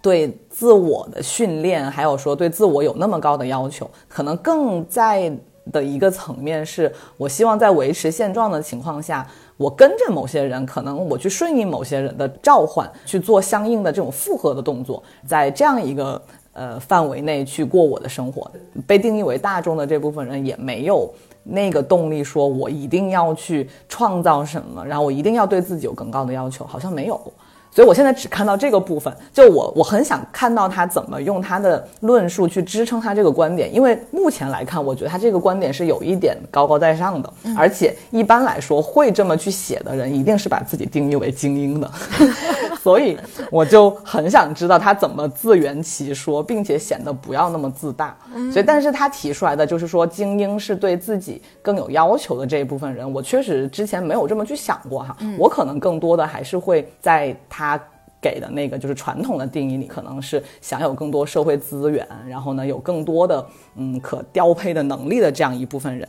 Speaker 1: 对自我的训练，还有说对自我有那么高的要求，可能更在的一个层面是，我希望在维持现状的情况下，我跟着某些人，可能我去顺应某些人的召唤，去做相应的这种复合的动作，在这样一个。呃，范围内去过我的生活，被定义为大众的这部分人也没有那个动力，说我一定要去创造什么，然后我一定要对自己有更高的要求，好像没有。所以我现在只看到这个部分，就我我很想看到他怎么用他的论述去支撑他这个观点，因为目前来看，我觉得他这个观点是有一点高高在上的，而且一般来说会这么去写的人，一定是把自己定义为精英的。所以我就很想知道他怎么自圆其说，并且显得不要那么自大。所以，但是他提出来的就是说，精英是对自己更有要求的这一部分人。我确实之前没有这么去想过哈。我可能更多的还是会在他他给的那个就是传统的定义里，可能是享有更多社会资源，然后呢有更多的嗯可调配的能力的这样一部分人。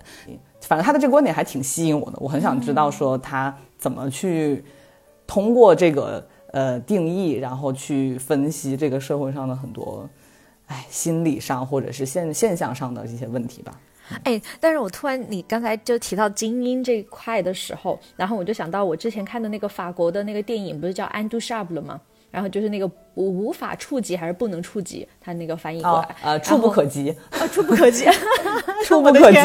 Speaker 1: 反正他的这个观点还挺吸引我的，我很想知道说他怎么去通过这个。呃，定义，然后去分析这个社会上的很多，哎，心理上或者是现现象上的一些问题吧。
Speaker 2: 哎，但是我突然你刚才就提到精英这一块的时候，然后我就想到我之前看的那个法国的那个电影，不是叫《安都沙布》了吗？然后就是那个。无法触及还是不能触及？他那个翻译过来，
Speaker 1: 呃，触不可及，
Speaker 2: 啊，触不可及，
Speaker 1: 触不可及，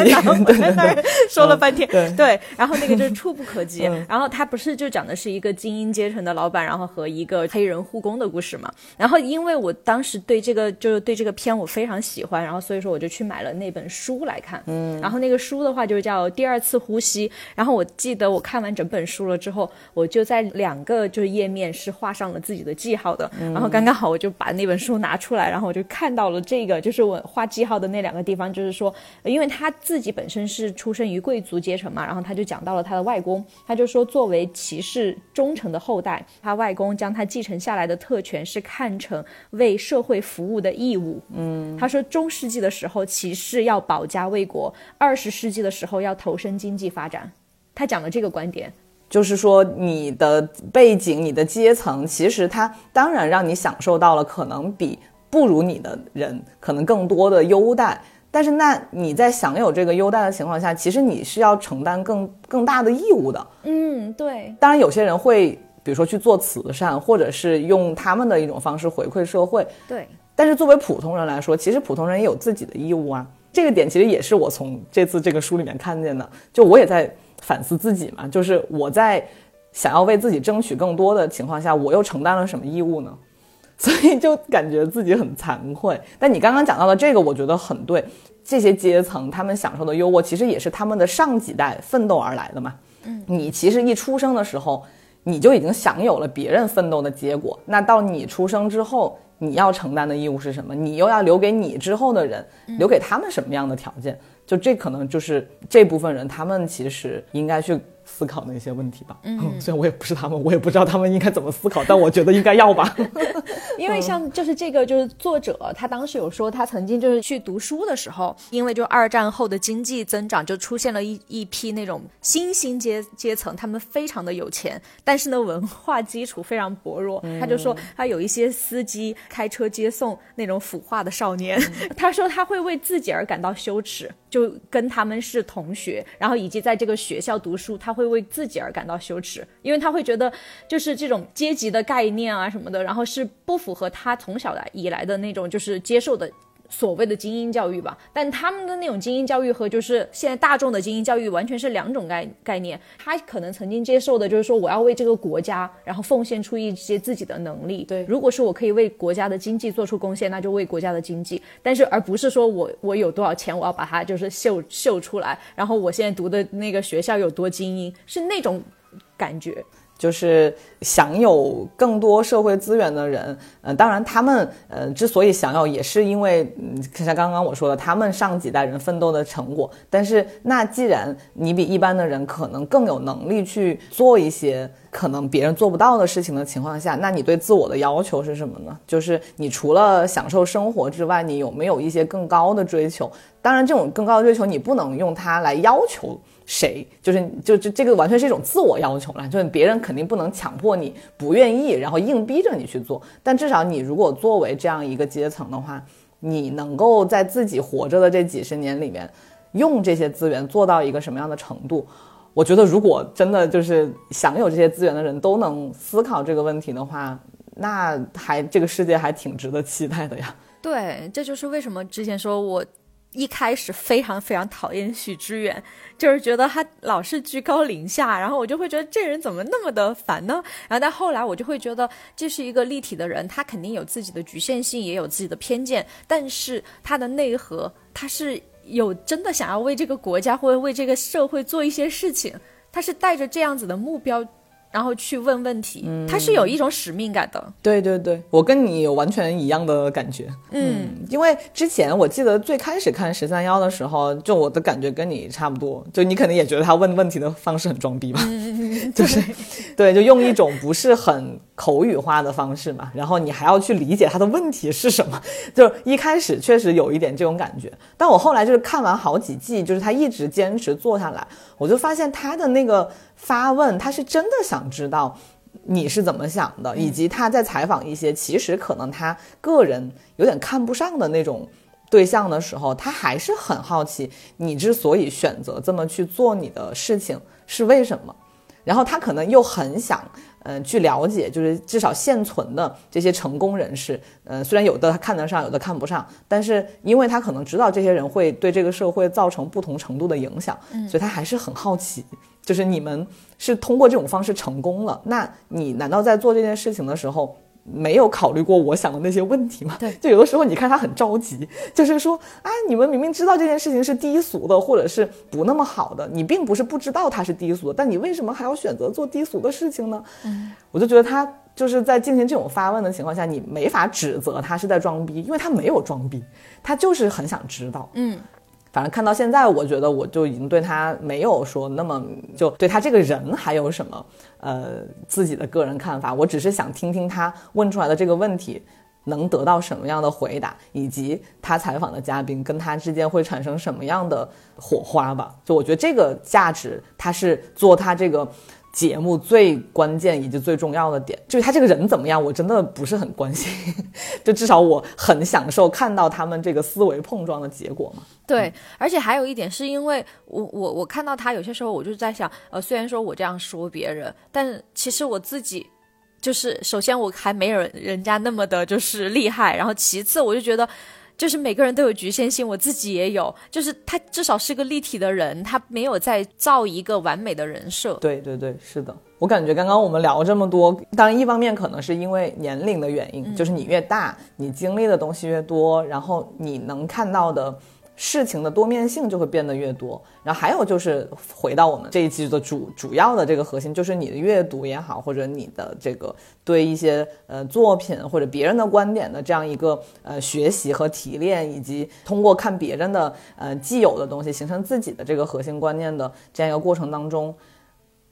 Speaker 1: 对对
Speaker 2: 对，说了半天，对，然后那个就是触不可及，然后他不是就讲的是一个精英阶层的老板，然后和一个黑人护工的故事嘛？然后因为我当时对这个就是对这个片我非常喜欢，然后所以说我就去买了那本书来看，嗯，然后那个书的话就是叫《第二次呼吸》，然后我记得我看完整本书了之后，我就在两个就是页面是画上了自己的记号的，然后。刚刚好，我就把那本书拿出来，然后我就看到了这个，就是我画记号的那两个地方，就是说，因为他自己本身是出生于贵族阶层嘛，然后他就讲到了他的外公，他就说，作为骑士忠诚的后代，他外公将他继承下来的特权是看成为社会服务的义务。嗯，他说中世纪的时候，骑士要保家卫国；二十世纪的时候要投身经济发展。他讲了这个观点。
Speaker 1: 就是说，你的背景、你的阶层，其实它当然让你享受到了可能比不如你的人可能更多的优待，但是那你在享有这个优待的情况下，其实你是要承担更更大的义务的。
Speaker 2: 嗯，对。
Speaker 1: 当然，有些人会比如说去做慈善，或者是用他们的一种方式回馈社会。
Speaker 2: 对。
Speaker 1: 但是作为普通人来说，其实普通人也有自己的义务啊。这个点其实也是我从这次这个书里面看见的，就我也在。反思自己嘛，就是我在想要为自己争取更多的情况下，我又承担了什么义务呢？所以就感觉自己很惭愧。但你刚刚讲到的这个，我觉得很对。这些阶层他们享受的优渥，其实也是他们的上几代奋斗而来的嘛。嗯，你其实一出生的时候，你就已经享有了别人奋斗的结果。那到你出生之后，你要承担的义务是什么？你又要留给你之后的人，留给他们什么样的条件？就这可能就是这部分人，他们其实应该去。思考那些问题吧。嗯，虽然我也不是他们，我也不知道他们应该怎么思考，但我觉得应该要吧。
Speaker 2: 因为像就是这个就是作者，他当时有说，他曾经就是去读书的时候，因为就二战后的经济增长，就出现了一一批那种新兴阶阶层，他们非常的有钱，但是呢文化基础非常薄弱。他就说他有一些司机开车接送那种腐化的少年，他说他会为自己而感到羞耻，就跟他们是同学，然后以及在这个学校读书，他。会为自己而感到羞耻，因为他会觉得就是这种阶级的概念啊什么的，然后是不符合他从小来以来的那种就是接受的。所谓的精英教育吧，但他们的那种精英教育和就是现在大众的精英教育完全是两种概概念。他可能曾经接受的就是说，我要为这个国家，然后奉献出一些自己的能力。
Speaker 1: 对，
Speaker 2: 如果是我可以为国家的经济做出贡献，那就为国家的经济。但是而不是说我我有多少钱，我要把它就是秀秀出来，然后我现在读的那个学校有多精英，是那种感觉。
Speaker 1: 就是享有更多社会资源的人，嗯，当然他们，呃，之所以享有，也是因为，嗯，像刚刚我说的，他们上几代人奋斗的成果。但是，那既然你比一般的人可能更有能力去做一些。可能别人做不到的事情的情况下，那你对自我的要求是什么呢？就是你除了享受生活之外，你有没有一些更高的追求？当然，这种更高的追求，你不能用它来要求谁，就是就就这个完全是一种自我要求了，就是别人肯定不能强迫你不愿意，然后硬逼着你去做。但至少你如果作为这样一个阶层的话，你能够在自己活着的这几十年里面，用这些资源做到一个什么样的程度？我觉得，如果真的就是享有这些资源的人都能思考这个问题的话，那还这个世界还挺值得期待的呀。
Speaker 2: 对，这就是为什么之前说我。一开始非常非常讨厌许知远，就是觉得他老是居高临下，然后我就会觉得这人怎么那么的烦呢？然后但后来我就会觉得这是一个立体的人，他肯定有自己的局限性，也有自己的偏见，但是他的内核，他是有真的想要为这个国家或者为这个社会做一些事情，他是带着这样子的目标。然后去问问题，他是有一种使命感的。
Speaker 1: 对对对，我跟你有完全一样的感觉。嗯，因为之前我记得最开始看十三幺的时候，就我的感觉跟你差不多，就你肯定也觉得他问问题的方式很装逼吧？就是，对，就用一种不是很口语化的方式嘛，然后你还要去理解他的问题是什么。就一开始确实有一点这种感觉，但我后来就是看完好几季，就是他一直坚持做下来，我就发现他的那个。发问，他是真的想知道你是怎么想的，以及他在采访一些其实可能他个人有点看不上的那种对象的时候，他还是很好奇你之所以选择这么去做你的事情是为什么。然后他可能又很想，嗯，去了解，就是至少现存的这些成功人士，嗯，虽然有的他看得上，有的看不上，但是因为他可能知道这些人会对这个社会造成不同程度的影响，所以他还是很好奇。就是你们是通过这种方式成功了，那你难道在做这件事情的时候没有考虑过我想的那些问题吗？
Speaker 2: 对，
Speaker 1: 就有的时候你看他很着急，就是说啊，你们明明知道这件事情是低俗的，或者是不那么好的，你并不是不知道它是低俗的，但你为什么还要选择做低俗的事情呢？嗯，我就觉得他就是在进行这种发问的情况下，你没法指责他是在装逼，因为他没有装逼，他就是很想知道。嗯。反正看到现在，我觉得我就已经对他没有说那么就对他这个人还有什么呃自己的个人看法。我只是想听听他问出来的这个问题能得到什么样的回答，以及他采访的嘉宾跟他之间会产生什么样的火花吧。就我觉得这个价值，他是做他这个。节目最关键以及最重要的点，就是他这个人怎么样，我真的不是很关心。就至少我很享受看到他们这个思维碰撞的结果嘛。
Speaker 2: 对，而且还有一点是因为我我我看到他有些时候，我就在想，呃，虽然说我这样说别人，但其实我自己就是首先我还没有人家那么的就是厉害，然后其次我就觉得。就是每个人都有局限性，我自己也有。就是他至少是个立体的人，他没有在造一个完美的人设。
Speaker 1: 对对对，是的。我感觉刚刚我们聊这么多，当然一方面可能是因为年龄的原因，就是你越大，你经历的东西越多，然后你能看到的。事情的多面性就会变得越多，然后还有就是回到我们这一期的主主要的这个核心，就是你的阅读也好，或者你的这个对一些呃作品或者别人的观点的这样一个呃学习和提炼，以及通过看别人的呃既有的东西形成自己的这个核心观念的这样一个过程当中，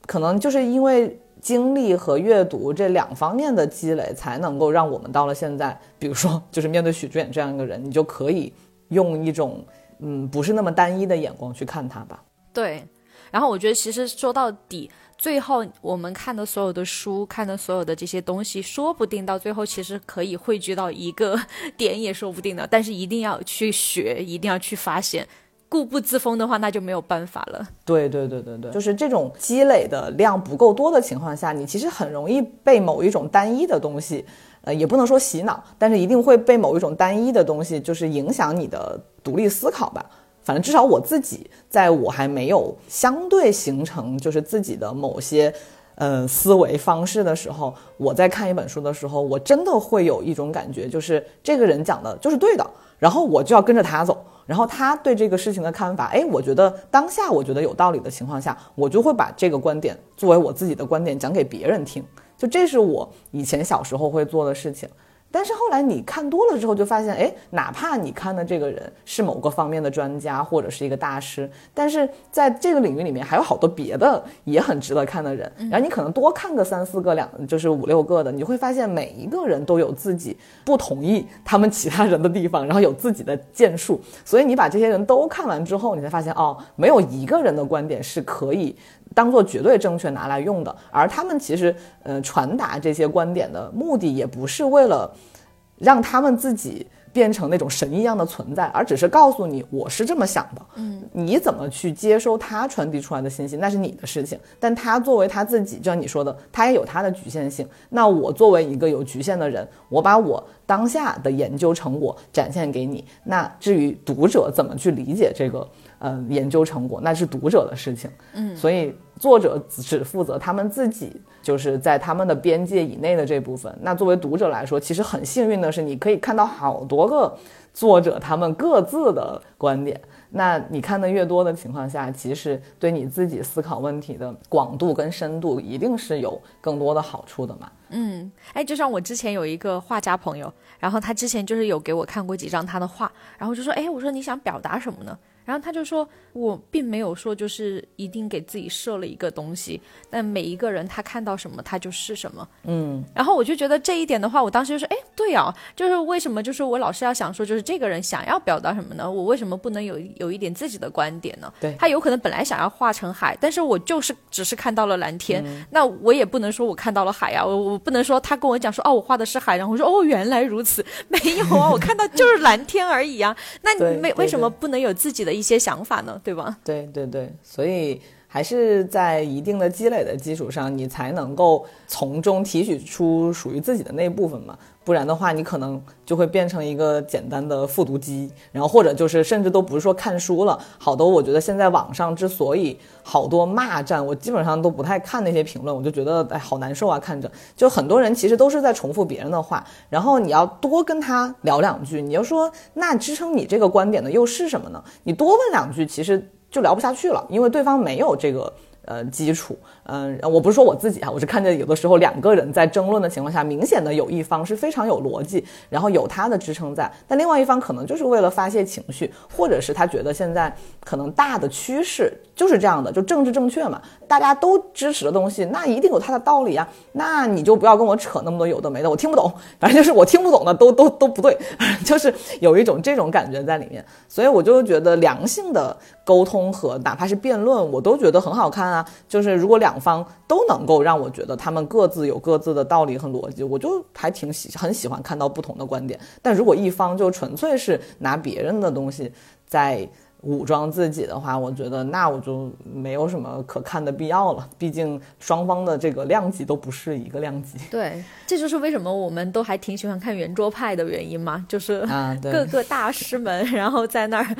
Speaker 1: 可能就是因为经历和阅读这两方面的积累，才能够让我们到了现在，比如说就是面对许志远这样一个人，你就可以。用一种嗯不是那么单一的眼光去看它吧。
Speaker 2: 对，然后我觉得其实说到底，最后我们看的所有的书，看的所有的这些东西，说不定到最后其实可以汇聚到一个点，也说不定的。但是一定要去学，一定要去发现，固步自封的话，那就没有办法了。
Speaker 1: 对对对对对，就是这种积累的量不够多的情况下，你其实很容易被某一种单一的东西。呃，也不能说洗脑，但是一定会被某一种单一的东西，就是影响你的独立思考吧。反正至少我自己，在我还没有相对形成就是自己的某些，呃，思维方式的时候，我在看一本书的时候，我真的会有一种感觉，就是这个人讲的就是对的，然后我就要跟着他走，然后他对这个事情的看法，哎，我觉得当下我觉得有道理的情况下，我就会把这个观点作为我自己的观点讲给别人听。就这是我以前小时候会做的事情，但是后来你看多了之后，就发现，哎，哪怕你看的这个人是某个方面的专家或者是一个大师，但是在这个领域里面还有好多别的也很值得看的人。然后你可能多看个三四个、两就是五六个的，你会发现每一个人都有自己不同意他们其他人的地方，然后有自己的建树。所以你把这些人都看完之后，你才发现，哦，没有一个人的观点是可以当做绝对正确拿来用的。而他们其实，呃，传达这些观点的目的也不是为了。让他们自己变成那种神一样的存在，而只是告诉你我是这么想的。嗯，你怎么去接收他传递出来的信息，那是你的事情。但他作为他自己，就像你说的，他也有他的局限性。那我作为一个有局限的人，我把我当下的研究成果展现给你。那至于读者怎么去理解这个？嗯，研究成果那是读者的事情，嗯，所以作者只负责他们自己，就是在他们的边界以内的这部分。那作为读者来说，其实很幸运的是，你可以看到好多个作者他们各自的观点。那你看的越多的情况下，其实对你自己思考问题的广度跟深度，一定是有更多的好处的嘛。
Speaker 2: 嗯，哎，就像我之前有一个画家朋友，然后他之前就是有给我看过几张他的画，然后就说，哎，我说你想表达什么呢？然后他就说，我并没有说就是一定给自己设了一个东西，但每一个人他看到什么，他就是什么。嗯。然后我就觉得这一点的话，我当时就说，哎，对啊，就是为什么就是我老是要想说，就是这个人想要表达什么呢？我为什么不能有有一点自己的观点呢？
Speaker 1: 对。
Speaker 2: 他有可能本来想要画成海，但是我就是只是看到了蓝天，那我也不能说我看到了海呀，我我不能说他跟我讲说，哦，我画的是海，然后我说，哦，原来如此，没有啊，我看到就是蓝天而已啊。那你没为什么不能有自己的？一些想法呢，对吧？
Speaker 1: 对对对，所以还是在一定的积累的基础上，你才能够从中提取出属于自己的那一部分嘛。不然的话，你可能就会变成一个简单的复读机，然后或者就是甚至都不是说看书了。好多我觉得现在网上之所以好多骂战，我基本上都不太看那些评论，我就觉得哎好难受啊，看着就很多人其实都是在重复别人的话，然后你要多跟他聊两句，你就说那支撑你这个观点的又是什么呢？你多问两句，其实就聊不下去了，因为对方没有这个。呃，基础，嗯，我不是说我自己啊，我是看见有的时候两个人在争论的情况下，明显的有一方是非常有逻辑，然后有他的支撑在，但另外一方可能就是为了发泄情绪，或者是他觉得现在可能大的趋势就是这样的，就政治正确嘛，大家都支持的东西，那一定有它的道理啊，那你就不要跟我扯那么多有的没的，我听不懂，反正就是我听不懂的都都都不对，就是有一种这种感觉在里面，所以我就觉得良性的沟通和哪怕是辩论，我都觉得很好看。啊，就是如果两方都能够让我觉得他们各自有各自的道理和逻辑，我就还挺喜很喜欢看到不同的观点。但如果一方就纯粹是拿别人的东西在。武装自己的话，我觉得那我就没有什么可看的必要了。毕竟双方的这个量级都不是一个量级。
Speaker 2: 对，这就是为什么我们都还挺喜欢看圆桌派的原因嘛，就是
Speaker 1: 啊，
Speaker 2: 各个大师们，然后在那儿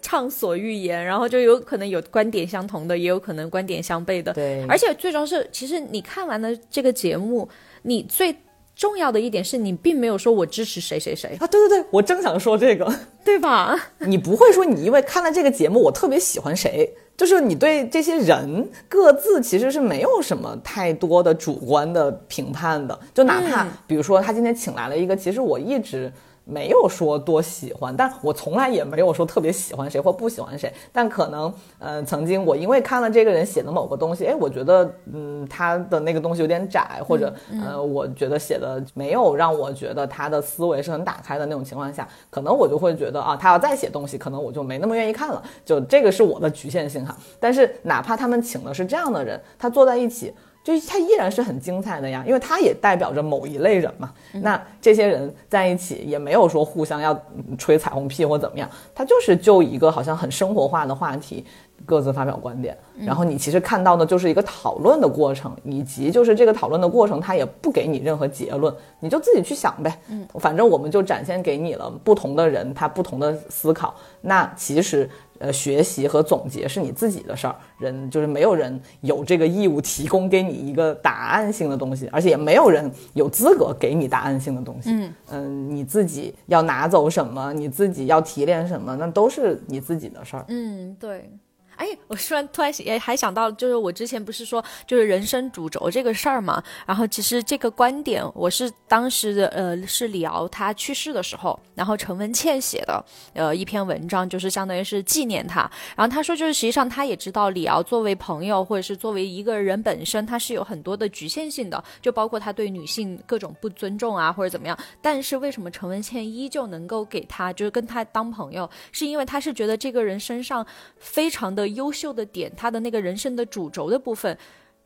Speaker 2: 畅所欲言，然后就有可能有观点相同的，也有可能观点相悖的。
Speaker 1: 对，
Speaker 2: 而且最重要是，其实你看完了这个节目，你最。重要的一点是你并没有说我支持谁谁谁
Speaker 1: 啊，对对对，我正想说这个，
Speaker 2: 对吧？
Speaker 1: 你不会说你因为看了这个节目，我特别喜欢谁，就是你对这些人各自其实是没有什么太多的主观的评判的，就哪怕比如说他今天请来了一个，其实我一直。没有说多喜欢，但我从来也没有说特别喜欢谁或不喜欢谁。但可能，呃，曾经我因为看了这个人写的某个东西，哎，我觉得，嗯，他的那个东西有点窄，或者，呃，我觉得写的没有让我觉得他的思维是很打开的那种情况下，可能我就会觉得啊，他要再写东西，可能我就没那么愿意看了。就这个是我的局限性哈。但是哪怕他们请的是这样的人，他坐在一起。就它依然是很精彩的呀，因为它也代表着某一类人嘛。那这些人在一起也没有说互相要吹彩虹屁或怎么样，他就是就一个好像很生活化的话题，各自发表观点。然后你其实看到的就是一个讨论的过程，以及就是这个讨论的过程，他也不给你任何结论，你就自己去想呗。嗯，反正我们就展现给你了不同的人他不同的思考。那其实。呃，学习和总结是你自己的事儿，人就是没有人有这个义务提供给你一个答案性的东西，而且也没有人有资格给你答案性的东西。嗯嗯，你自己要拿走什么，你自己要提炼什么，那都是你自己的事儿。
Speaker 2: 嗯，对。哎，我突然突然也还想到，就是我之前不是说就是人生主轴这个事儿嘛，然后其实这个观点我是当时的呃是李敖他去世的时候，然后陈文茜写的呃一篇文章，就是相当于是纪念他。然后他说就是实际上他也知道李敖作为朋友或者是作为一个人本身，他是有很多的局限性的，就包括他对女性各种不尊重啊或者怎么样。但是为什么陈文茜依旧能够给他就是跟他当朋友，是因为他是觉得这个人身上非常的。优秀的点，他的那个人生的主轴的部分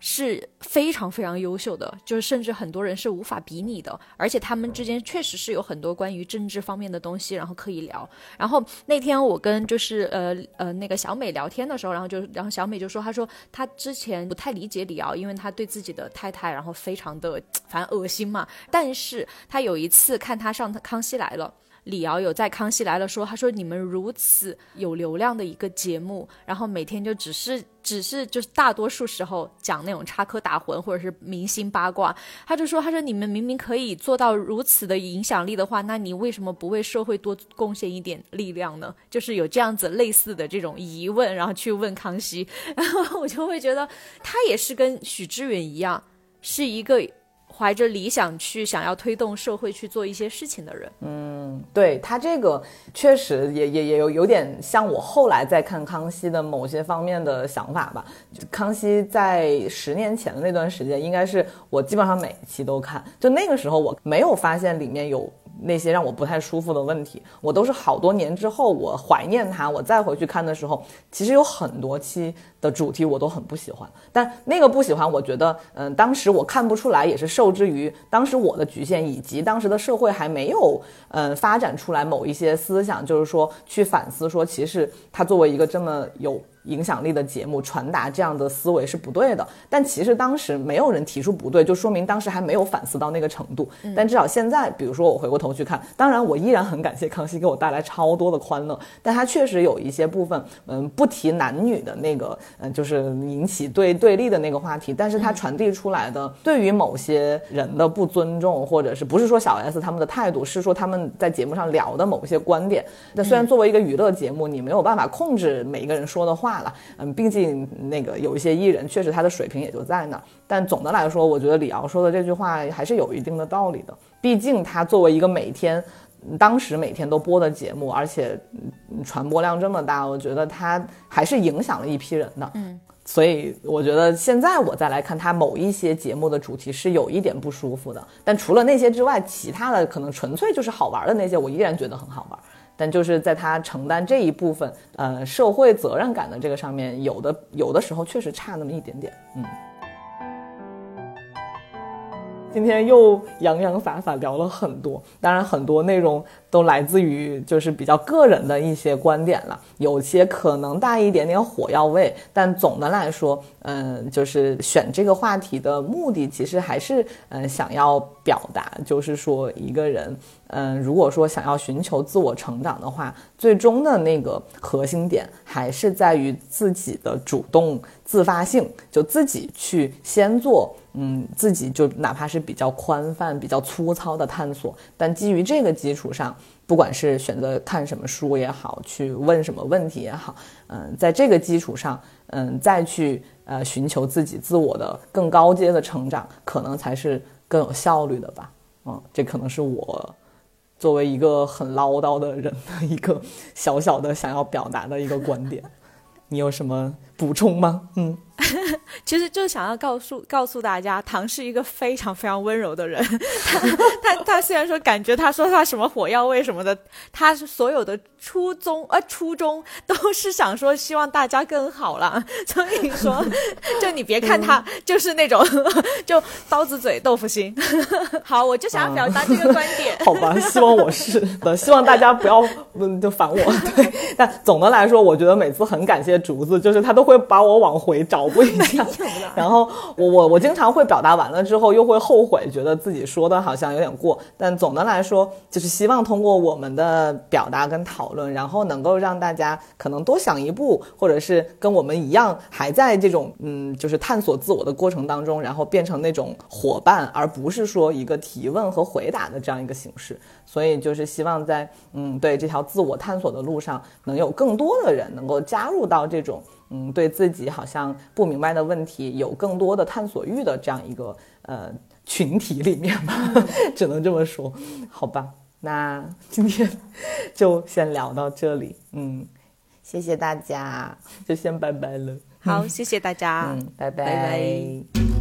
Speaker 2: 是非常非常优秀的，就是甚至很多人是无法比拟的。而且他们之间确实是有很多关于政治方面的东西，然后可以聊。然后那天我跟就是呃呃那个小美聊天的时候，然后就然后小美就说，她说她之前不太理解李敖，因为她对自己的太太然后非常的反正恶心嘛。但是她有一次看他上《康熙来了》。李敖有在《康熙来了》说，他说你们如此有流量的一个节目，然后每天就只是只是就是大多数时候讲那种插科打诨或者是明星八卦，他就说他说你们明明可以做到如此的影响力的话，那你为什么不为社会多贡献一点力量呢？就是有这样子类似的这种疑问，然后去问康熙，然后我就会觉得他也是跟许知远一样，是一个。怀着理想去想要推动社会去做一些事情的人，
Speaker 1: 嗯，对他这个确实也也也有有点像我后来在看康熙的某些方面的想法吧。康熙在十年前的那段时间，应该是我基本上每一期都看，就那个时候我没有发现里面有。那些让我不太舒服的问题，我都是好多年之后，我怀念它，我再回去看的时候，其实有很多期的主题我都很不喜欢。但那个不喜欢，我觉得，嗯，当时我看不出来，也是受制于当时我的局限，以及当时的社会还没有，嗯，发展出来某一些思想，就是说去反思，说其实它作为一个这么有。影响力的节目传达这样的思维是不对的，但其实当时没有人提出不对，就说明当时还没有反思到那个程度。但至少现在，比如说我回过头去看，当然我依然很感谢康熙给我带来超多的欢乐，但他确实有一些部分，嗯，不提男女的那个，嗯，就是引起对对立的那个话题，但是他传递出来的对于某些人的不尊重，或者是不是说小 S 他们的态度，是说他们在节目上聊的某些观点。那虽然作为一个娱乐节目，你没有办法控制每一个人说的话。话了，嗯，毕竟那个有一些艺人确实他的水平也就在那儿，但总的来说，我觉得李敖说的这句话还是有一定的道理的。毕竟他作为一个每天，当时每天都播的节目，而且传播量这么大，我觉得他还是影响了一批人的。嗯，所以我觉得现在我再来看他某一些节目的主题是有一点不舒服的，但除了那些之外，其他的可能纯粹就是好玩的那些，我依然觉得很好玩。但就是在他承担这一部分，呃，社会责任感的这个上面，有的有的时候确实差那么一点点，嗯。今天又洋洋洒洒聊了很多，当然很多内容都来自于就是比较个人的一些观点了，有些可能带一点点火药味，但总的来说，嗯，就是选这个话题的目的其实还是嗯想要表达，就是说一个人，嗯，如果说想要寻求自我成长的话，最终的那个核心点还是在于自己的主动自发性，就自己去先做。嗯，自己就哪怕是比较宽泛、比较粗糙的探索，但基于这个基础上，不管是选择看什么书也好，去问什么问题也好，嗯，在这个基础上，嗯，再去呃寻求自己自我的更高阶的成长，可能才是更有效率的吧。嗯，这可能是我作为一个很唠叨的人的一个小小的想要表达的一个观点。你有什么补充吗？嗯。
Speaker 2: 其实就是想要告诉告诉大家，唐是一个非常非常温柔的人。他他他虽然说感觉他说他什么火药味什么的，他是所有的初衷呃初衷都是想说希望大家更好了。所以说，就你别看他就是那种 就刀子嘴豆腐心。好，我就想要表达这个观点。
Speaker 1: 好吧，希望我是的，希望大家不要嗯就烦我。对，但总的来说，我觉得每次很感谢竹子，就是他都会把我往回找。不一样，然后我我我经常会表达完了之后又会后悔，觉得自己说的好像有点过。但总的来说，就是希望通过我们的表达跟讨论，然后能够让大家可能多想一步，或者是跟我们一样还在这种嗯，就是探索自我的过程当中，然后变成那种伙伴，而不是说一个提问和回答的这样一个形式。所以就是希望在嗯，对这条自我探索的路上，能有更多的人能够加入到这种。嗯，对自己好像不明白的问题有更多的探索欲的这样一个呃群体里面吧，只能这么说，好吧？那今天就先聊到这里，嗯，谢谢大家，就先拜拜了。
Speaker 2: 好，谢谢大家，
Speaker 1: 嗯，拜
Speaker 2: 拜
Speaker 1: 拜。